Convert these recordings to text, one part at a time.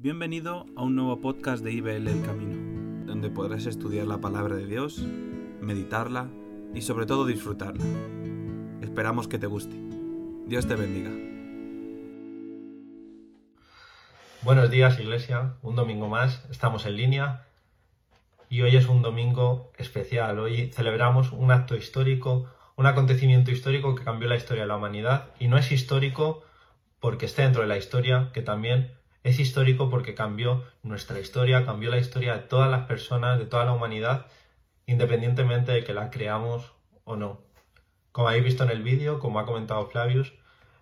Bienvenido a un nuevo podcast de IBL El Camino, donde podrás estudiar la palabra de Dios, meditarla y sobre todo disfrutarla. Esperamos que te guste. Dios te bendiga. Buenos días Iglesia, un domingo más, estamos en línea y hoy es un domingo especial. Hoy celebramos un acto histórico, un acontecimiento histórico que cambió la historia de la humanidad y no es histórico porque esté dentro de la historia, que también es histórico porque cambió nuestra historia, cambió la historia de todas las personas, de toda la humanidad, independientemente de que la creamos o no. Como habéis visto en el vídeo, como ha comentado Flavius,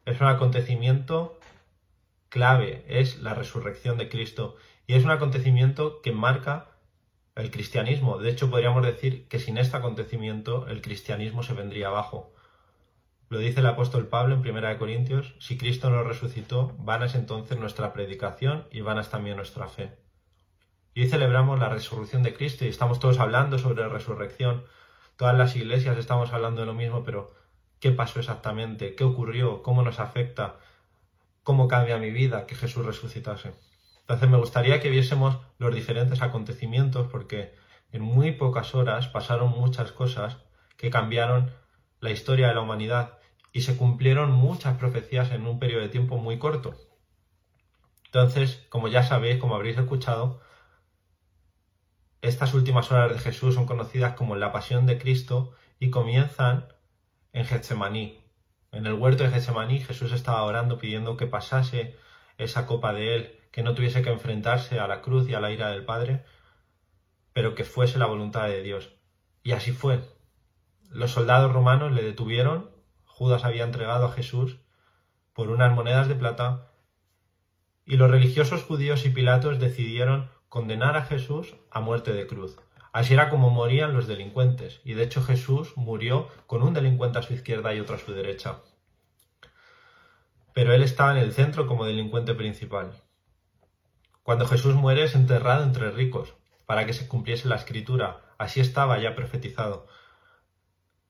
es un acontecimiento clave, es la resurrección de Cristo y es un acontecimiento que marca el cristianismo. De hecho, podríamos decir que sin este acontecimiento el cristianismo se vendría abajo. Lo dice el apóstol Pablo en 1 Corintios, si Cristo no resucitó, vana es entonces nuestra predicación y vana es también nuestra fe. Y hoy celebramos la resurrección de Cristo y estamos todos hablando sobre la resurrección. Todas las iglesias estamos hablando de lo mismo, pero ¿qué pasó exactamente? ¿Qué ocurrió? ¿Cómo nos afecta? ¿Cómo cambia mi vida que Jesús resucitase? Entonces me gustaría que viésemos los diferentes acontecimientos porque en muy pocas horas pasaron muchas cosas que cambiaron la historia de la humanidad y se cumplieron muchas profecías en un periodo de tiempo muy corto. Entonces, como ya sabéis, como habréis escuchado, estas últimas horas de Jesús son conocidas como la pasión de Cristo y comienzan en Getsemaní. En el huerto de Getsemaní Jesús estaba orando pidiendo que pasase esa copa de él, que no tuviese que enfrentarse a la cruz y a la ira del Padre, pero que fuese la voluntad de Dios. Y así fue. Los soldados romanos le detuvieron, Judas había entregado a Jesús por unas monedas de plata, y los religiosos judíos y Pilatos decidieron condenar a Jesús a muerte de cruz. Así era como morían los delincuentes, y de hecho Jesús murió con un delincuente a su izquierda y otro a su derecha. Pero él estaba en el centro como delincuente principal. Cuando Jesús muere es enterrado entre ricos, para que se cumpliese la escritura, así estaba ya profetizado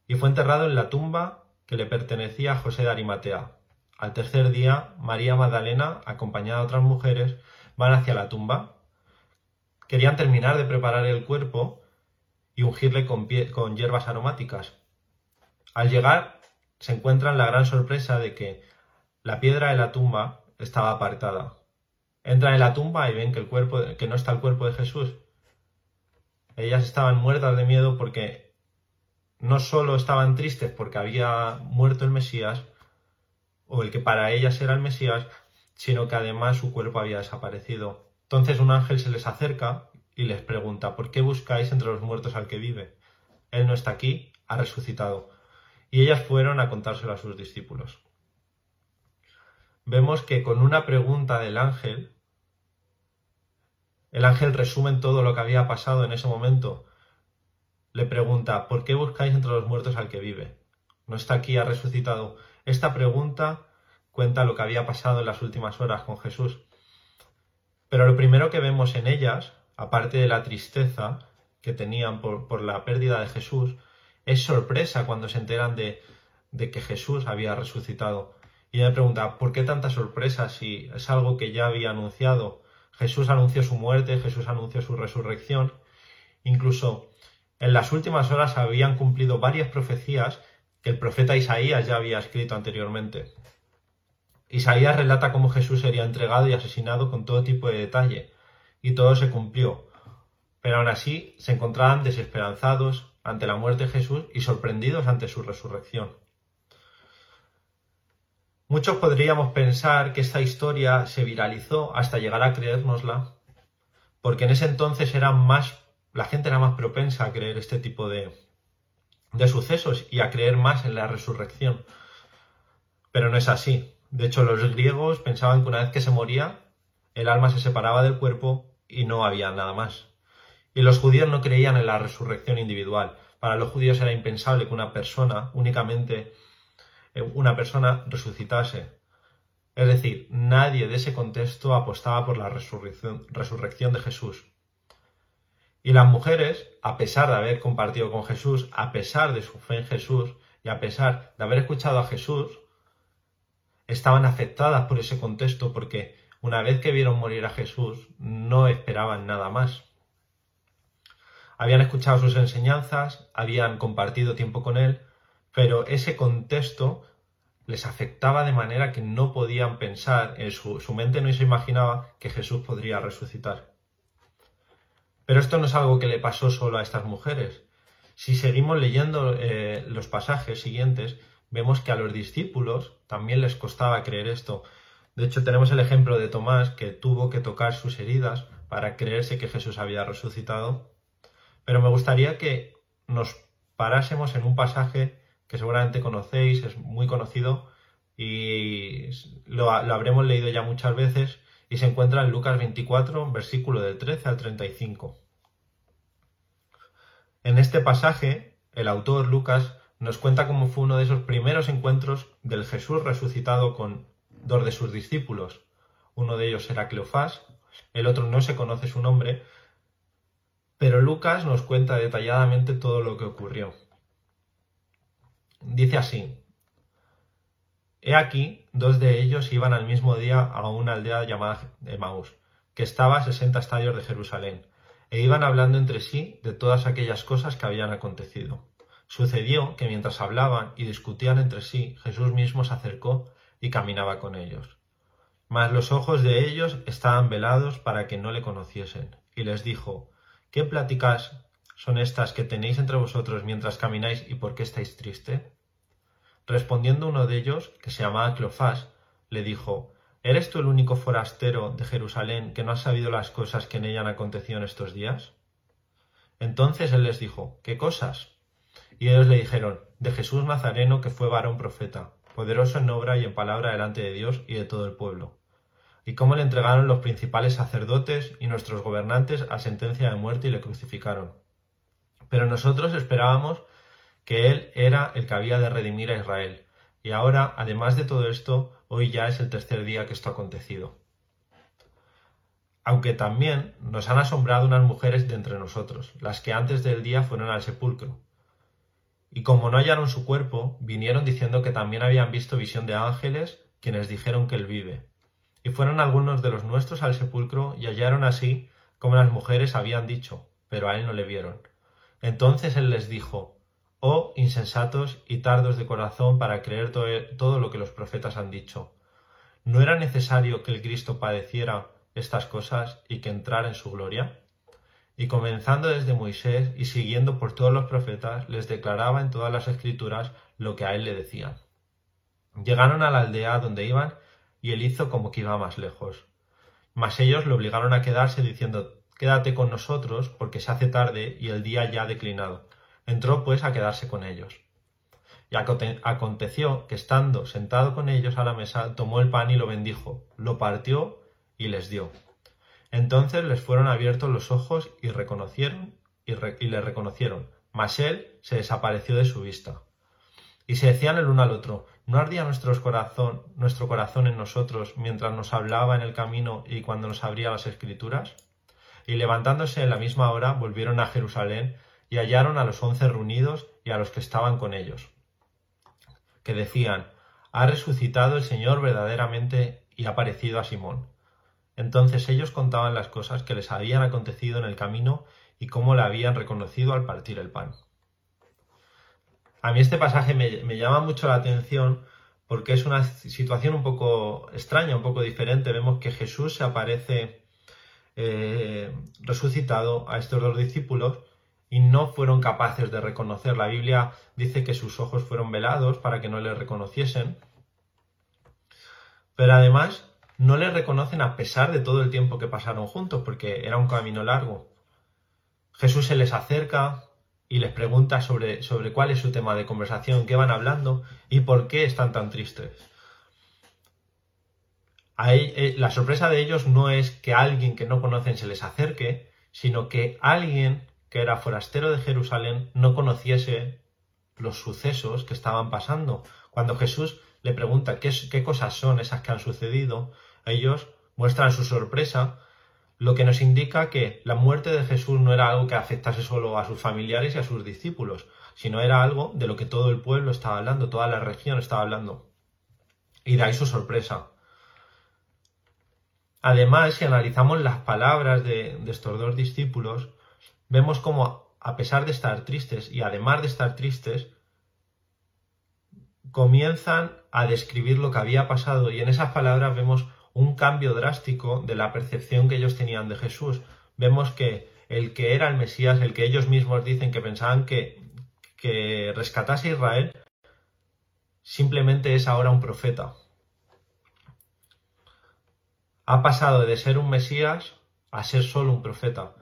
y fue enterrado en la tumba que le pertenecía a José de Arimatea. Al tercer día, María Magdalena, acompañada de otras mujeres, van hacia la tumba. Querían terminar de preparar el cuerpo y ungirle con, con hierbas aromáticas. Al llegar, se encuentran la gran sorpresa de que la piedra de la tumba estaba apartada. Entran en la tumba y ven que, el cuerpo, que no está el cuerpo de Jesús. Ellas estaban muertas de miedo porque no solo estaban tristes porque había muerto el Mesías, o el que para ellas era el Mesías, sino que además su cuerpo había desaparecido. Entonces un ángel se les acerca y les pregunta, ¿por qué buscáis entre los muertos al que vive? Él no está aquí, ha resucitado. Y ellas fueron a contárselo a sus discípulos. Vemos que con una pregunta del ángel, el ángel resume todo lo que había pasado en ese momento le pregunta, ¿por qué buscáis entre los muertos al que vive? No está aquí, ha resucitado. Esta pregunta cuenta lo que había pasado en las últimas horas con Jesús. Pero lo primero que vemos en ellas, aparte de la tristeza que tenían por, la pérdida de Jesús, es sorpresa cuando se enteran de, de que Jesús había resucitado. Y ella pregunta, ¿por qué tanta sorpresa si es algo que ya había anunciado? Jesús anunció su muerte, Jesús anunció su resurrección. Incluso en las últimas horas habían cumplido varias profecías que el profeta Isaías ya había escrito anteriormente. Isaías relata cómo Jesús sería entregado y asesinado con todo tipo de detalle, y todo se cumplió. Pero aún así se encontraban desesperanzados ante la muerte de Jesús y sorprendidos ante su resurrección. Muchos podríamos pensar que esta historia se viralizó hasta llegar a creérnosla, porque en ese entonces eran más la gente era más propensa a creer este tipo de, de sucesos y a creer más en la resurrección. Pero no es así. De hecho, los griegos pensaban que una vez que se moría, el alma se separaba del cuerpo y no había nada más. Y los judíos no creían en la resurrección individual. Para los judíos era impensable que una persona, únicamente eh, una persona, resucitase. Es decir, nadie de ese contexto apostaba por la resurrección, resurrección de Jesús. Y las mujeres, a pesar de haber compartido con Jesús, a pesar de su fe en Jesús y a pesar de haber escuchado a Jesús, estaban afectadas por ese contexto porque una vez que vieron morir a Jesús, no esperaban nada más. Habían escuchado sus enseñanzas, habían compartido tiempo con él, pero ese contexto les afectaba de manera que no podían pensar, en su, mente no se imaginaba que Jesús podría resucitar. Pero esto no es algo que le pasó solo a estas mujeres. Si seguimos leyendo eh, los pasajes siguientes, vemos que a los discípulos también les costaba creer esto. De hecho, tenemos el ejemplo de Tomás que tuvo que tocar sus heridas para creerse que Jesús había resucitado. Pero me gustaría que nos parásemos en un pasaje que seguramente conocéis, es muy conocido y lo, habremos leído ya muchas veces y se encuentra en Lucas 24, versículo del 13 al 35. En este pasaje, el autor Lucas nos cuenta cómo fue uno de esos primeros encuentros del Jesús resucitado con dos de sus discípulos. Uno de ellos era Cleofás, el otro no se conoce su nombre, pero Lucas nos cuenta detalladamente todo lo que ocurrió. Dice así, He aquí, dos de ellos iban al mismo día a una aldea llamada Emaús, que estaba a sesenta estadios de Jerusalén, e iban hablando entre sí de todas aquellas cosas que habían acontecido. Sucedió que mientras hablaban y discutían entre sí, Jesús mismo se acercó y caminaba con ellos. Mas los ojos de ellos estaban velados para que no le conociesen, y les dijo, ¿Qué pláticas son estas que tenéis entre vosotros mientras camináis y por qué estáis triste? Respondiendo uno de ellos, que se llamaba Cleofás, le dijo, ¿Eres tú el único forastero de Jerusalén que no ha sabido las cosas que en ella han acontecido en estos días? Entonces él les dijo, ¿qué cosas? Y ellos le dijeron, de Jesús Nazareno, que fue varón profeta, poderoso en obra y en palabra delante de Dios y de todo el pueblo. Y cómo le entregaron los principales sacerdotes y nuestros gobernantes a sentencia de muerte y le crucificaron. Pero nosotros esperábamos que Él era el que había de redimir a Israel. Y ahora, además de todo esto, hoy ya es el tercer día que esto ha acontecido. Aunque también nos han asombrado unas mujeres de entre nosotros, las que antes del día fueron al sepulcro. Y como no hallaron su cuerpo, vinieron diciendo que también habían visto visión de ángeles, quienes dijeron que él vive. Y fueron algunos de los nuestros al sepulcro y hallaron así como las mujeres habían dicho, pero a él no le vieron. Entonces él les dijo, Oh insensatos y tardos de corazón para creer todo lo que los profetas han dicho. ¿No era necesario que el Cristo padeciera estas cosas y que entrara en su gloria? Y comenzando desde Moisés y siguiendo por todos los profetas, les declaraba en todas las escrituras lo que a él le decían. Llegaron a la aldea donde iban y él hizo como que iba más lejos. Mas ellos le obligaron a quedarse diciendo Quédate con nosotros porque se hace tarde y el día ya ha declinado Entró pues a quedarse con ellos. Y aconteció que estando sentado con ellos a la mesa, tomó el pan y lo bendijo, lo partió y les dio. Entonces les fueron abiertos los ojos y reconocieron y, le reconocieron, mas él se desapareció de su vista. Y se decían el uno al otro, ¿no ardía nuestro corazón, nuestro corazón en nosotros mientras nos hablaba en el camino y cuando nos abría las escrituras? Y levantándose en la misma hora volvieron a Jerusalén y hallaron a los once reunidos y a los que estaban con ellos, que decían, ha resucitado el Señor verdaderamente y ha parecido a Simón. Entonces ellos contaban las cosas que les habían acontecido en el camino y cómo la habían reconocido al partir el pan. A mí este pasaje me, llama mucho la atención porque es una situación un poco extraña, un poco diferente. Vemos que Jesús se aparece eh, resucitado a estos dos discípulos y no fueron capaces de reconocer. La Biblia dice que sus ojos fueron velados para que no le reconociesen. Pero además no le reconocen a pesar de todo el tiempo que pasaron juntos, porque era un camino largo. Jesús se les acerca y les pregunta sobre, sobre cuál es su tema de conversación, qué van hablando y por qué están tan tristes. Eh, la sorpresa de ellos no es que alguien que no conocen se les acerque, sino que alguien que era forastero de Jerusalén, no conociese los sucesos que estaban pasando. Cuando Jesús le pregunta qué, cosas son esas que han sucedido, ellos muestran su sorpresa, lo que nos indica que la muerte de Jesús no era algo que afectase solo a sus familiares y a sus discípulos, sino era algo de lo que todo el pueblo estaba hablando, toda la región estaba hablando. Y de ahí su sorpresa. Además, si analizamos las palabras de, estos dos discípulos, vemos como a pesar de estar tristes y además de estar tristes, comienzan a describir lo que había pasado y en esas palabras vemos un cambio drástico de la percepción que ellos tenían de Jesús. Vemos que el que era el Mesías, el que ellos mismos dicen que pensaban que, que rescatase a Israel, simplemente es ahora un profeta. Ha pasado de ser un Mesías a ser solo un profeta.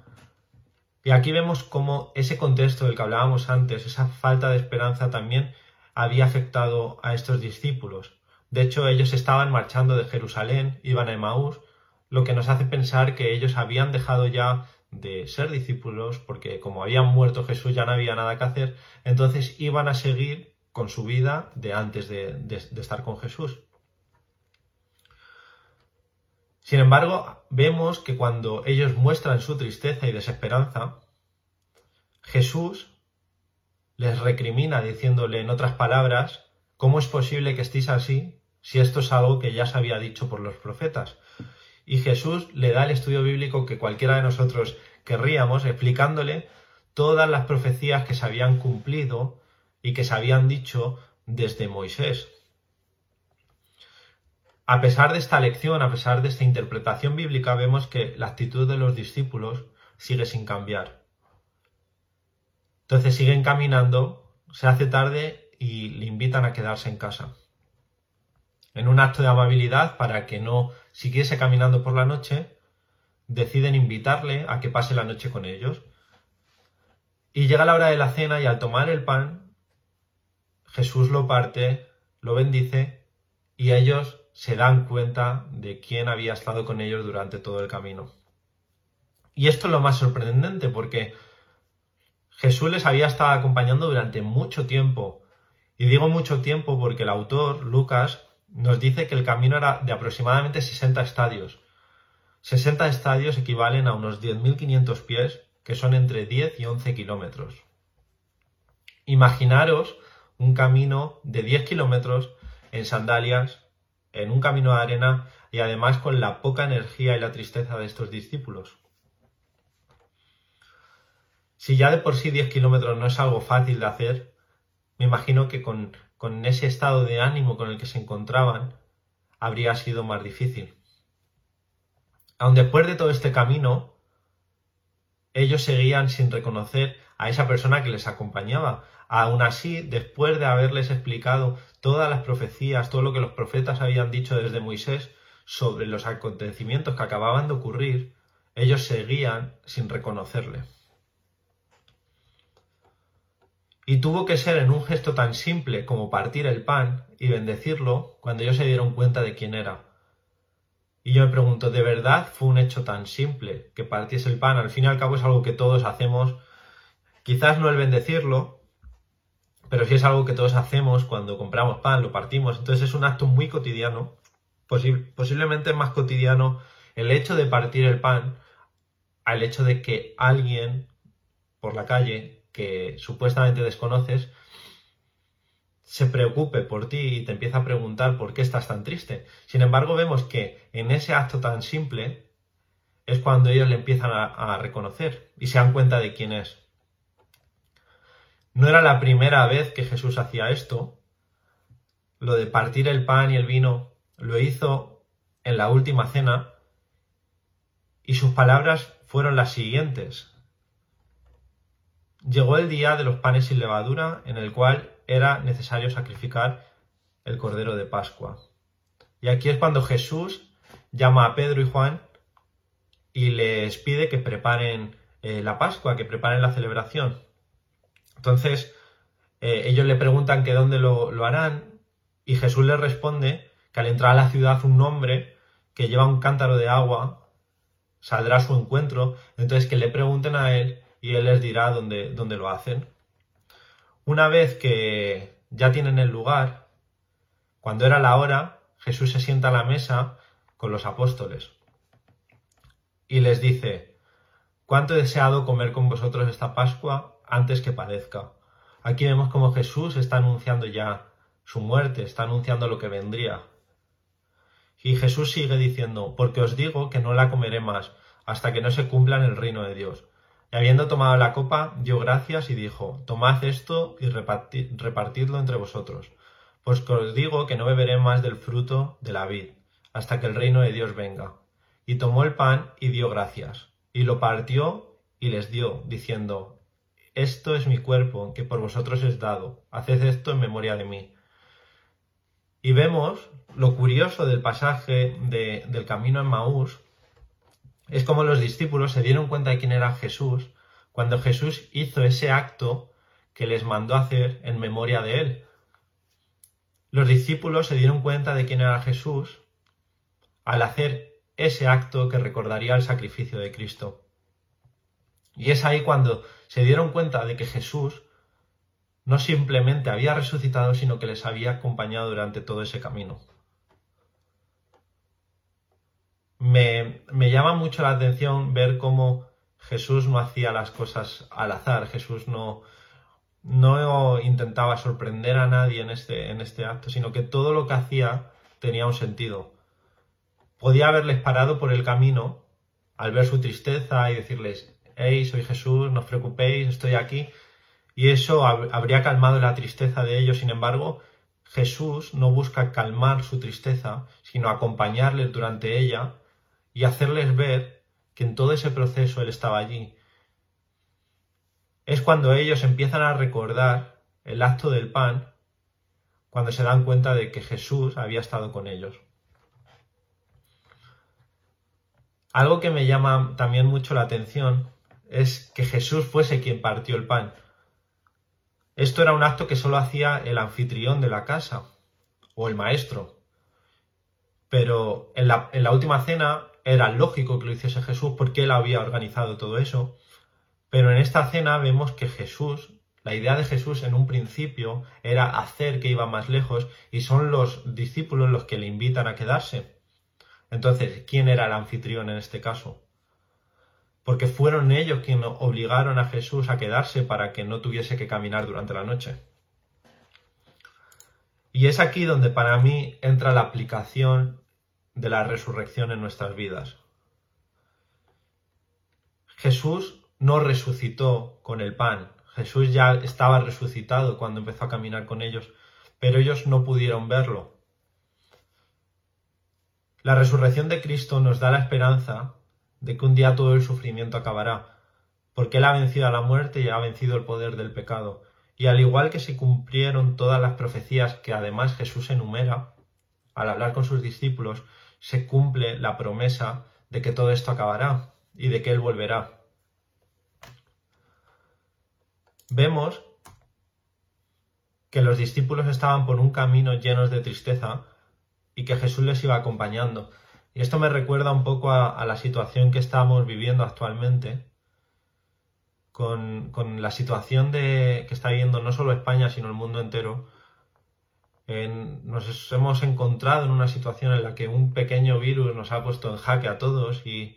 Y aquí vemos cómo ese contexto del que hablábamos antes, esa falta de esperanza también había afectado a estos discípulos. De hecho, ellos estaban marchando de Jerusalén, iban a Emaús, lo que nos hace pensar que ellos habían dejado ya de ser discípulos, porque como habían muerto Jesús ya no había nada que hacer, entonces iban a seguir con su vida de antes de, estar con Jesús. Sin embargo, vemos que cuando ellos muestran su tristeza y desesperanza, Jesús les recrimina diciéndole en otras palabras, ¿cómo es posible que estéis así si esto es algo que ya se había dicho por los profetas? Y Jesús le da el estudio bíblico que cualquiera de nosotros querríamos, explicándole todas las profecías que se habían cumplido y que se habían dicho desde Moisés. A pesar de esta lección, a pesar de esta interpretación bíblica, vemos que la actitud de los discípulos sigue sin cambiar. Entonces siguen caminando, se hace tarde y le invitan a quedarse en casa. En un acto de amabilidad para que no siguiese caminando por la noche, deciden invitarle a que pase la noche con ellos. Y llega la hora de la cena y al tomar el pan, Jesús lo parte, lo bendice y ellos se dan cuenta de quién había estado con ellos durante todo el camino. Y esto es lo más sorprendente porque Jesús les había estado acompañando durante mucho tiempo. Y digo mucho tiempo porque el autor, Lucas, nos dice que el camino era de aproximadamente 60 estadios. 60 estadios equivalen a unos 10.500 pies, que son entre 10 y 11 kilómetros. Imaginaros un camino de 10 kilómetros en sandalias, en un camino de arena y además con la poca energía y la tristeza de estos discípulos. Si ya de por sí 10 kilómetros no es algo fácil de hacer, me imagino que con, con ese estado de ánimo con el que se encontraban, habría sido más difícil. Aun después de todo este camino, ellos seguían sin reconocer a esa persona que les acompañaba. Aún así, después de haberles explicado todas las profecías, todo lo que los profetas habían dicho desde Moisés sobre los acontecimientos que acababan de ocurrir, ellos seguían sin reconocerle. Y tuvo que ser en un gesto tan simple como partir el pan y bendecirlo cuando ellos se dieron cuenta de quién era. Y yo me pregunto, ¿de verdad fue un hecho tan simple que partiese el pan? Al fin y al cabo es algo que todos hacemos, quizás no el bendecirlo, pero sí es algo que todos hacemos cuando compramos pan, lo partimos. Entonces es un acto muy cotidiano, posiblemente más cotidiano el hecho de partir el pan al hecho de que alguien por la calle que supuestamente desconoces se preocupe por ti y te empieza a preguntar por qué estás tan triste. Sin embargo, vemos que en ese acto tan simple es cuando ellos le empiezan a, reconocer y se dan cuenta de quién es. No era la primera vez que Jesús hacía esto. Lo de partir el pan y el vino lo hizo en la última cena y sus palabras fueron las siguientes. Llegó el día de los panes sin levadura, en el cual era necesario sacrificar el cordero de Pascua. Y aquí es cuando Jesús llama a Pedro y Juan y les pide que preparen eh, la Pascua, que preparen la celebración. Entonces, eh, ellos le preguntan que dónde lo, harán y Jesús les responde que al entrar a la ciudad un hombre que lleva un cántaro de agua saldrá a su encuentro, entonces que le pregunten a él y Él les dirá dónde, dónde lo hacen. Una vez que ya tienen el lugar, cuando era la hora, Jesús se sienta a la mesa con los apóstoles y les dice, cuánto he deseado comer con vosotros esta Pascua antes que padezca. Aquí vemos como Jesús está anunciando ya su muerte, está anunciando lo que vendría. Y Jesús sigue diciendo, porque os digo que no la comeré más, hasta que no se cumpla en el reino de Dios. Y habiendo tomado la copa, dio gracias y dijo, Tomad esto y repartidlo entre vosotros, pues que os digo que no beberé más del fruto de la vid, hasta que el reino de Dios venga. Y tomó el pan y dio gracias, y lo partió y les dio, diciendo, Esto es mi cuerpo, que por vosotros es dado, haced esto en memoria de mí. Y vemos lo curioso del pasaje del camino en Maús, es como los discípulos se dieron cuenta de quién era Jesús cuando Jesús hizo ese acto que les mandó hacer en memoria de él. Los discípulos se dieron cuenta de quién era Jesús al hacer ese acto que recordaría el sacrificio de Cristo. Y es ahí cuando se dieron cuenta de que Jesús no simplemente había resucitado, sino que les había acompañado durante todo ese camino. me, llama mucho la atención ver cómo Jesús no hacía las cosas al azar, Jesús no, no intentaba sorprender a nadie en este, en este acto, sino que todo lo que hacía tenía un sentido. Podía haberles parado por el camino al ver su tristeza y decirles, hey, soy Jesús, no os preocupéis, estoy aquí. Y eso habría calmado la tristeza de ellos. Sin embargo, Jesús no busca calmar su tristeza, sino acompañarles durante ella y hacerles ver que en todo ese proceso Él estaba allí. Es cuando ellos empiezan a recordar el acto del pan, cuando se dan cuenta de que Jesús había estado con ellos. Algo que me llama también mucho la atención es que Jesús fuese quien partió el pan. Esto era un acto que solo hacía el anfitrión de la casa o el maestro. Pero en la, en la última cena era lógico que lo hiciese Jesús porque él había organizado todo eso. Pero en esta cena vemos que Jesús, la idea de Jesús en un principio era hacer que iba más lejos y son los discípulos los que le invitan a quedarse. Entonces, ¿quién era el anfitrión en este caso? Porque fueron ellos quienes obligaron a Jesús a quedarse para que no tuviese que caminar durante la noche. Y es aquí donde para mí entra la aplicación de la resurrección en nuestras vidas. Jesús no resucitó con el pan. Jesús ya estaba resucitado cuando empezó a caminar con ellos, pero ellos no pudieron verlo. La resurrección de Cristo nos da la esperanza de que un día todo el sufrimiento acabará, porque Él ha vencido a la muerte y ha vencido el poder del pecado. Y al igual que se cumplieron todas las profecías que además Jesús enumera, al hablar con sus discípulos, se cumple la promesa de que todo esto acabará y de que Él volverá. Vemos que los discípulos estaban por un camino llenos de tristeza y que Jesús les iba acompañando. Y esto me recuerda un poco a, la situación que estamos viviendo actualmente, con, la situación de, que está viviendo no solo España, sino el mundo entero, nos hemos encontrado en una situación en la que un pequeño virus nos ha puesto en jaque a todos y,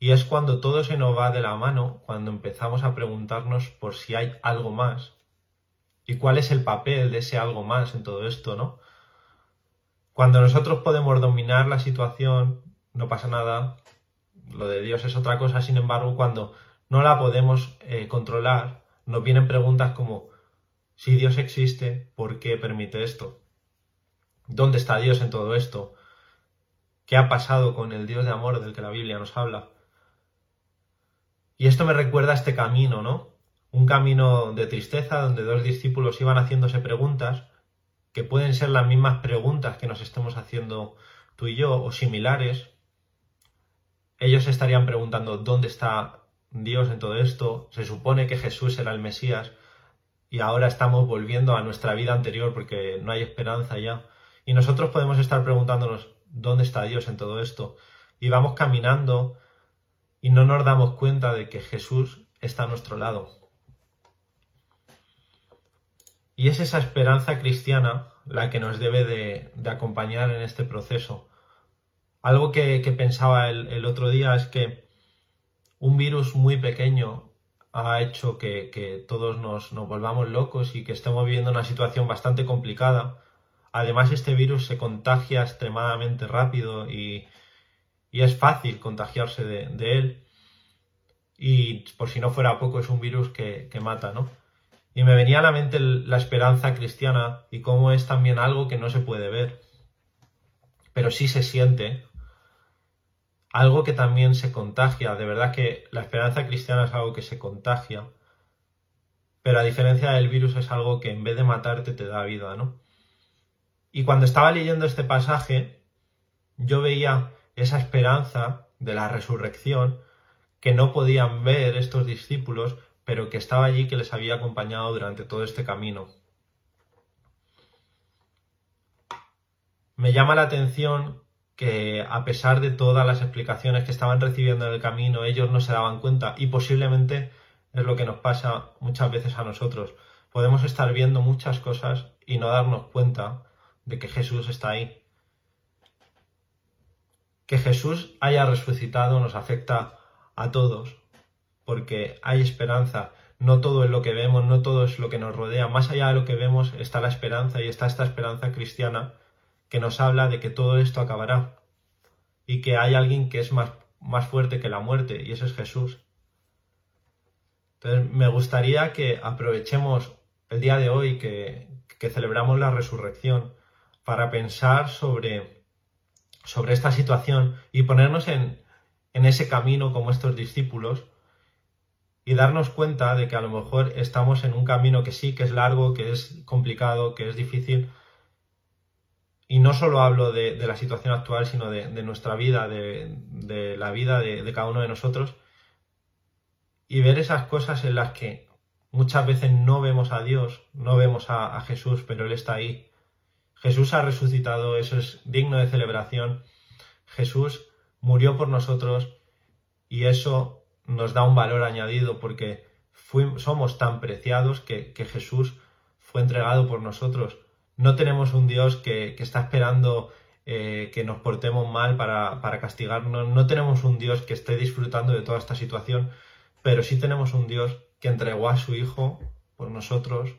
y es cuando todo se nos va de la mano, cuando empezamos a preguntarnos por si hay algo más y cuál es el papel de ese algo más en todo esto, ¿no? Cuando nosotros podemos dominar la situación, no pasa nada, lo de Dios es otra cosa, sin embargo, cuando no la podemos eh, controlar, nos vienen preguntas como si Dios existe, ¿por qué permite esto? ¿Dónde está Dios en todo esto? ¿Qué ha pasado con el Dios de amor del que la Biblia nos habla? Y esto me recuerda a este camino, ¿no? Un camino de tristeza donde dos discípulos iban haciéndose preguntas que pueden ser las mismas preguntas que nos estemos haciendo tú y yo o similares. Ellos estarían preguntando ¿dónde está Dios en todo esto? Se supone que Jesús era el Mesías, y ahora estamos volviendo a nuestra vida anterior porque no hay esperanza ya. Y nosotros podemos estar preguntándonos, ¿dónde está Dios en todo esto? Y vamos caminando y no nos damos cuenta de que Jesús está a nuestro lado. Y es esa esperanza cristiana la que nos debe de, acompañar en este proceso. Algo que, pensaba el otro día es que un virus muy pequeño ha hecho que, todos nos, volvamos locos y que estemos viviendo una situación bastante complicada, Además, este virus se contagia extremadamente rápido y, es fácil contagiarse de, él. Y por si no fuera poco, es un virus que, que mata, ¿no? Y me venía a la mente la esperanza cristiana y cómo es también algo que no se puede ver, pero sí se siente, algo que también se contagia. De verdad que la esperanza cristiana es algo que se contagia, pero a diferencia del virus es algo que en vez de matarte te da vida, ¿no? Y cuando estaba leyendo este pasaje, yo veía esa esperanza de la resurrección que no podían ver estos discípulos pero que estaba allí, que les había acompañado durante todo este camino. Me llama la atención que a pesar de todas las explicaciones que estaban recibiendo en el camino, ellos no se daban cuenta y posiblemente es lo que nos pasa muchas veces a nosotros. Podemos estar viendo muchas cosas y no darnos cuenta de que Jesús está ahí. Que Jesús haya resucitado nos afecta a todos, porque hay esperanza. No todo es lo que vemos, no todo es lo que nos rodea. Más allá de lo que vemos está la esperanza y está esta esperanza cristiana que nos habla de que todo esto acabará y que hay alguien que es más, más fuerte que la muerte y ese es Jesús. Entonces me gustaría que aprovechemos el día de hoy que, que celebramos la resurrección para pensar sobre, sobre esta situación y ponernos en, en ese camino como estos discípulos y darnos cuenta de que a lo mejor estamos en un camino que sí, que es largo, que es complicado, que es difícil. Y no solo hablo de, la situación actual, sino de, nuestra vida, de, la vida de, cada uno de nosotros. Y ver esas cosas en las que muchas veces no vemos a Dios, no vemos a, a Jesús, pero Él está ahí. Jesús ha resucitado, eso es digno de celebración. Jesús murió por nosotros y eso nos da un valor añadido porque somos tan preciados que, Jesús fue entregado por nosotros. No tenemos un Dios que, está esperando eh, que nos portemos mal para, para, castigarnos. No tenemos un Dios que esté disfrutando de toda esta situación, pero sí tenemos un Dios que entregó a su Hijo por nosotros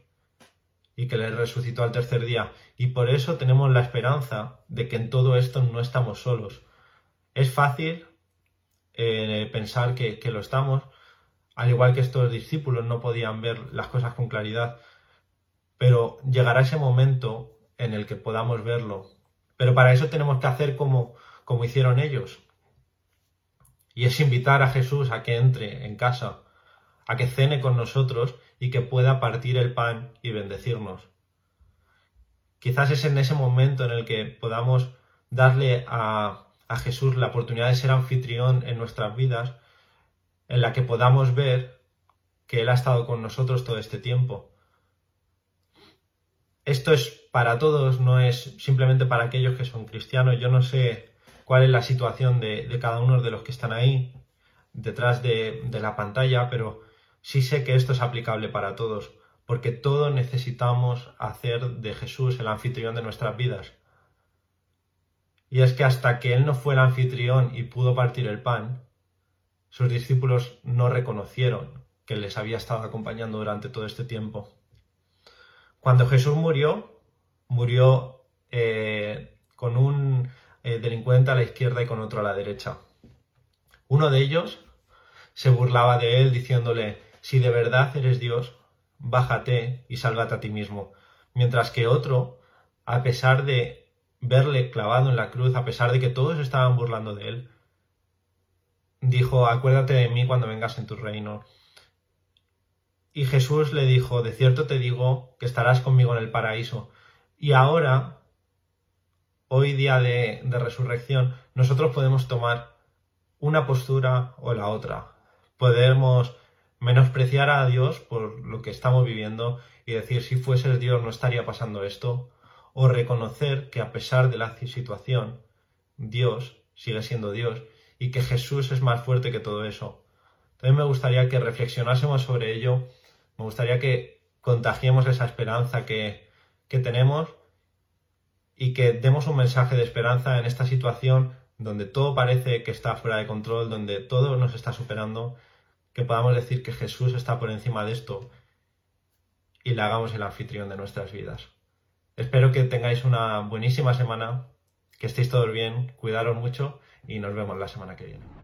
y que le resucitó al tercer día. Y por eso tenemos la esperanza de que en todo esto no estamos solos. Es fácil eh, pensar que, lo estamos, al igual que estos discípulos no podían ver las cosas con claridad, pero llegará ese momento en el que podamos verlo. Pero para eso tenemos que hacer como, como hicieron ellos. Y es invitar a Jesús a que entre en casa, a que cene con nosotros y que pueda partir el pan y bendecirnos. Quizás es en ese momento en el que podamos darle a, a Jesús la oportunidad de ser anfitrión en nuestras vidas, en la que podamos ver que Él ha estado con nosotros todo este tiempo. Esto es para todos, no es simplemente para aquellos que son cristianos. Yo no sé cuál es la situación de, cada uno de los que están ahí, detrás de, de la pantalla, pero sí sé que esto es aplicable para todos, porque todos necesitamos hacer de Jesús el anfitrión de nuestras vidas. Y es que hasta que él no fue el anfitrión y pudo partir el pan, sus discípulos no reconocieron que les había estado acompañando durante todo este tiempo. Cuando Jesús murió, murió eh, con un eh, delincuente a la izquierda y con otro a la derecha. Uno de ellos se burlaba de él diciéndole, si de verdad eres Dios, bájate y sálvate a ti mismo. Mientras que otro, a pesar de verle clavado en la cruz, a pesar de que todos estaban burlando de él, dijo, acuérdate de mí cuando vengas en tu reino. Y Jesús le dijo, de cierto te digo que estarás conmigo en el paraíso. Y ahora, hoy día de, resurrección, nosotros podemos tomar una postura o la otra. Podemos menospreciar a Dios por lo que estamos viviendo y decir, si fueses Dios no estaría pasando esto o reconocer que a pesar de la situación, Dios sigue siendo Dios y que Jesús es más fuerte que todo eso. También me gustaría que reflexionásemos sobre ello, me gustaría que contagiemos esa esperanza que, que tenemos y que demos un mensaje de esperanza en esta situación donde todo parece que está fuera de control, donde todo nos está superando, que podamos decir que Jesús está por encima de esto y le hagamos el anfitrión de nuestras vidas. Espero que tengáis una buenísima semana, que estéis todos bien, cuidaros mucho y nos vemos la semana que viene.